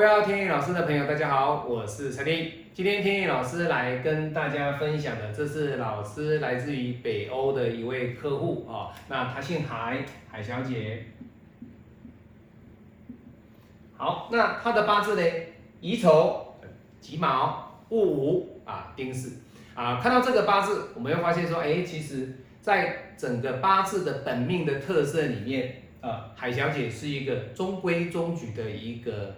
位要天意老师的朋友，大家好，我是陈天今天天意老师来跟大家分享的，这是老师来自于北欧的一位客户啊，那他姓海，海小姐。好，那他的八字呢？乙丑、己卯、戊午啊，丁巳啊。看到这个八字，我们会发现说，哎，其实在整个八字的本命的特色里面，呃，海小姐是一个中规中矩的一个。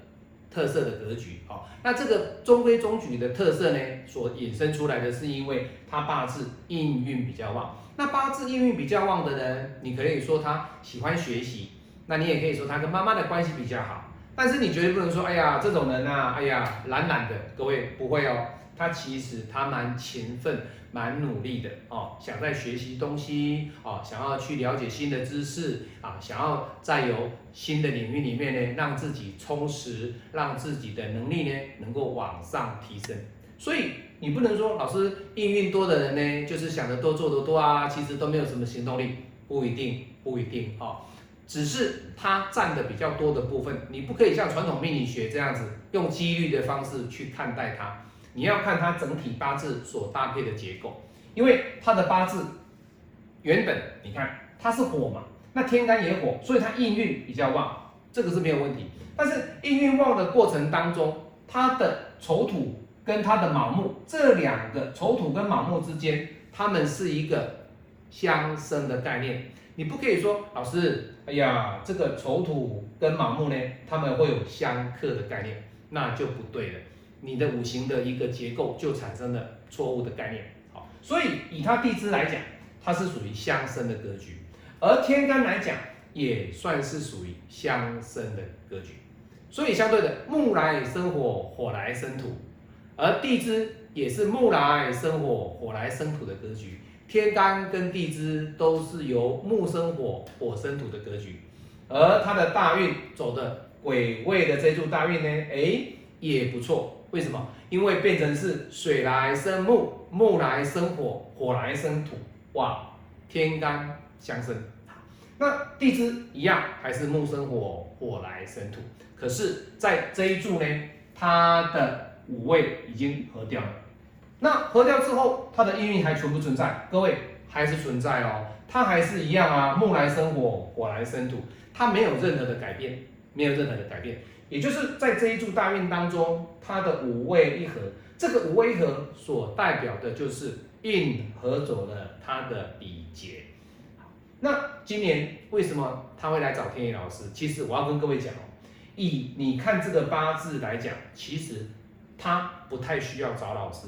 特色的格局哦，那这个中规中矩的特色呢，所衍生出来的是因为他八字应运比较旺。那八字应运比较旺的人，你可以说他喜欢学习，那你也可以说他跟妈妈的关系比较好。但是你绝对不能说，哎呀，这种人啊，哎呀，懒懒的。各位不会哦，他其实他蛮勤奋。蛮努力的哦，想在学习东西哦，想要去了解新的知识啊，想要在有新的领域里面呢，让自己充实，让自己的能力呢能够往上提升。所以你不能说老师应运多的人呢，就是想得多做得多啊，其实都没有什么行动力，不一定，不一定哦，只是他占的比较多的部分，你不可以像传统命理学这样子用几率的方式去看待它。你要看它整体八字所搭配的结构，因为它的八字原本你看它是火嘛，那天干也火，所以它应运比较旺，这个是没有问题。但是应运旺的过程当中，它的丑土跟它的卯木这两个丑土跟卯木之间，它们是一个相生的概念。你不可以说老师，哎呀，这个丑土跟卯木呢，它们会有相克的概念，那就不对了。你的五行的一个结构就产生了错误的概念，好，所以以它地支来讲，它是属于相生的格局，而天干来讲也算是属于相生的格局，所以相对的木来生火，火来生土，而地支也是木来生火，火来生土的格局，天干跟地支都是由木生火，火生土的格局，而它的大运走的癸未的这柱大运呢，哎也不错。为什么？因为变成是水来生木，木来生火，火来生土，哇，天干相生。那地支一样，还是木生火，火来生土。可是，在这一柱呢，它的五位已经合掉了。那合掉之后，它的意运还存不存在？各位还是存在哦，它还是一样啊，木来生火，火来生土，它没有任何的改变，没有任何的改变。也就是在这一柱大运当中，它的五位一合，这个五位一合所代表的就是运合走了它的比劫。那今年为什么他会来找天野老师？其实我要跟各位讲哦，以你看这个八字来讲，其实他不太需要找老师。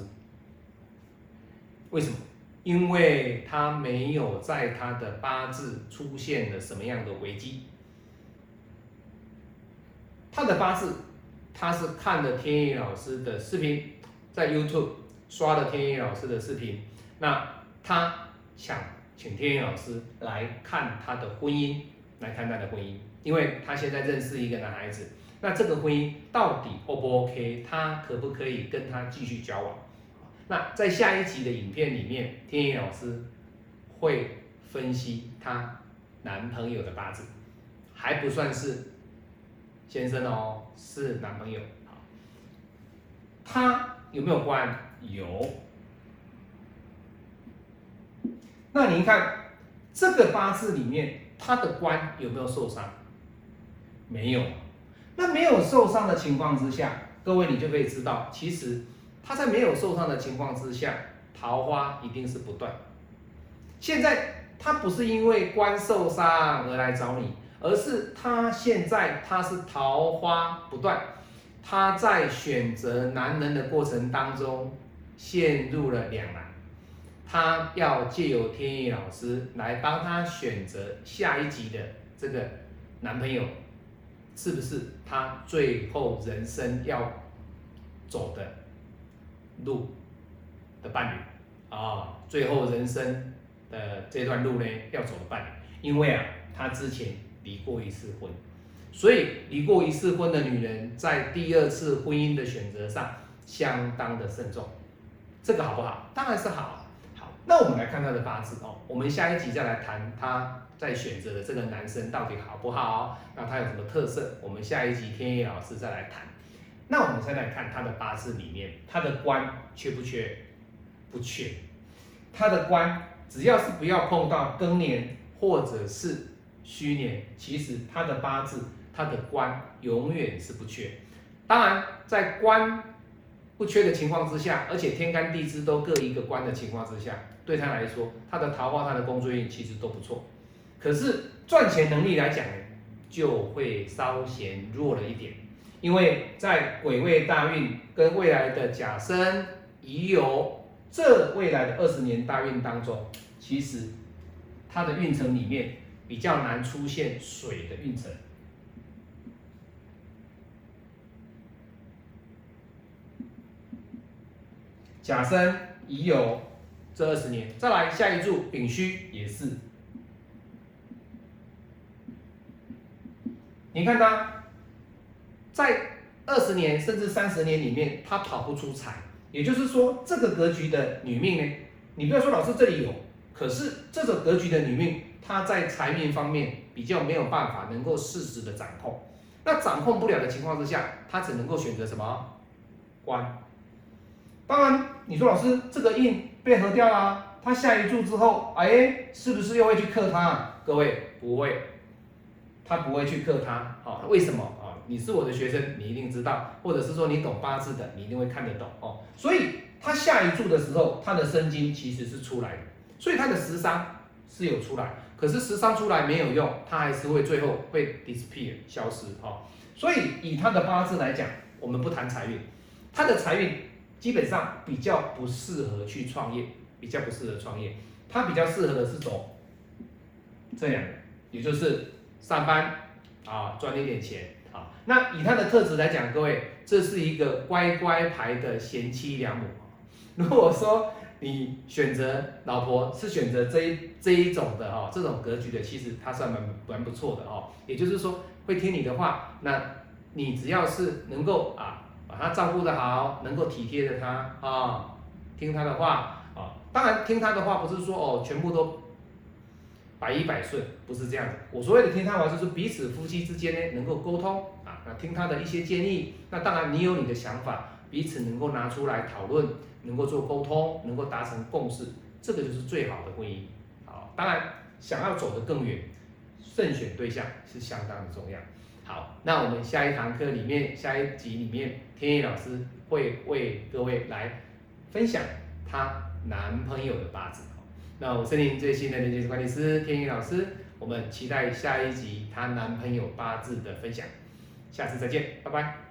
为什么？因为他没有在他的八字出现了什么样的危机。他的八字，他是看了天意老师的视频，在 YouTube 刷了天意老师的视频，那他想请天意老师来看他的婚姻，来看他的婚姻，因为他现在认识一个男孩子，那这个婚姻到底 O 不 OK？他可不可以跟他继续交往？那在下一集的影片里面，天意老师会分析他男朋友的八字，还不算是。先生哦，是男朋友，好，他有没有官？有。那您看这个八字里面，他的官有没有受伤？没有。那没有受伤的情况之下，各位你就可以知道，其实他在没有受伤的情况之下，桃花一定是不断。现在他不是因为官受伤而来找你。而是他现在他是桃花不断，他在选择男人的过程当中陷入了两难，他要借由天意老师来帮他选择下一集的这个男朋友，是不是他最后人生要走的路的伴侣啊？最后人生的这段路呢要走的伴侣，因为啊他之前。离过一次婚，所以离过一次婚的女人在第二次婚姻的选择上相当的慎重，这个好不好？当然是好。好，那我们来看她的八字哦。我们下一集再来谈她在选择的这个男生到底好不好？那他有什么特色？我们下一集天野老师再来谈。那我们再来看他的八字里面，他的官缺不缺？不缺。他的官只要是不要碰到庚年或者是虚年，其实他的八字他的官永远是不缺。当然，在官不缺的情况之下，而且天干地支都各一个官的情况之下，对他来说，他的桃花、他的工作运其实都不错。可是赚钱能力来讲，就会稍显弱了一点。因为在癸未大运跟未来的甲申乙酉这未来的二十年大运当中，其实它的运程里面比较难出现水的运程。甲申乙酉这二十年，再来下一柱丙戌也是，你看它。在二十年甚至三十年里面，他跑不出财，也就是说，这个格局的女命呢，你不要说老师这里有，可是这种格局的女命，他在财运方面比较没有办法能够适时的掌控，那掌控不了的情况之下，他只能够选择什么官。当然，你说老师这个印被合掉了，他下一柱之后，哎，是不是又会去克他？各位不会，他不会去克他，好，为什么啊？你是我的学生，你一定知道，或者是说你懂八字的，你一定会看得懂哦。所以他下一注的时候，他的生金其实是出来的，所以他的食伤是有出来，可是食伤出来没有用，他还是会最后会 disappear 消失哦。所以以他的八字来讲，我们不谈财运，他的财运基本上比较不适合去创业，比较不适合创业，他比较适合的是走这样，也就是上班啊，赚一点钱啊。那以他的特质来讲，各位，这是一个乖乖牌的贤妻良母。如果说你选择老婆是选择这一这一种的哈，这种格局的，其实他算蛮蛮不错的哦。也就是说，会听你的话，那你只要是能够啊把他照顾的好，能够体贴着他啊，听他的话啊。当然，听他的话不是说哦全部都百依百顺，不是这样子。我所谓的听他话，就是彼此夫妻之间呢能够沟通啊。那听他的一些建议，那当然你有你的想法，彼此能够拿出来讨论，能够做沟通，能够达成共识，这个就是最好的婚姻。好，当然想要走得更远，慎选对象是相当的重要。好，那我们下一堂课里面，下一集里面，天意老师会为各位来分享她男朋友的八字。那我是您最新的人际管理师天意老师，我们期待下一集她男朋友八字的分享。下次再见，拜拜。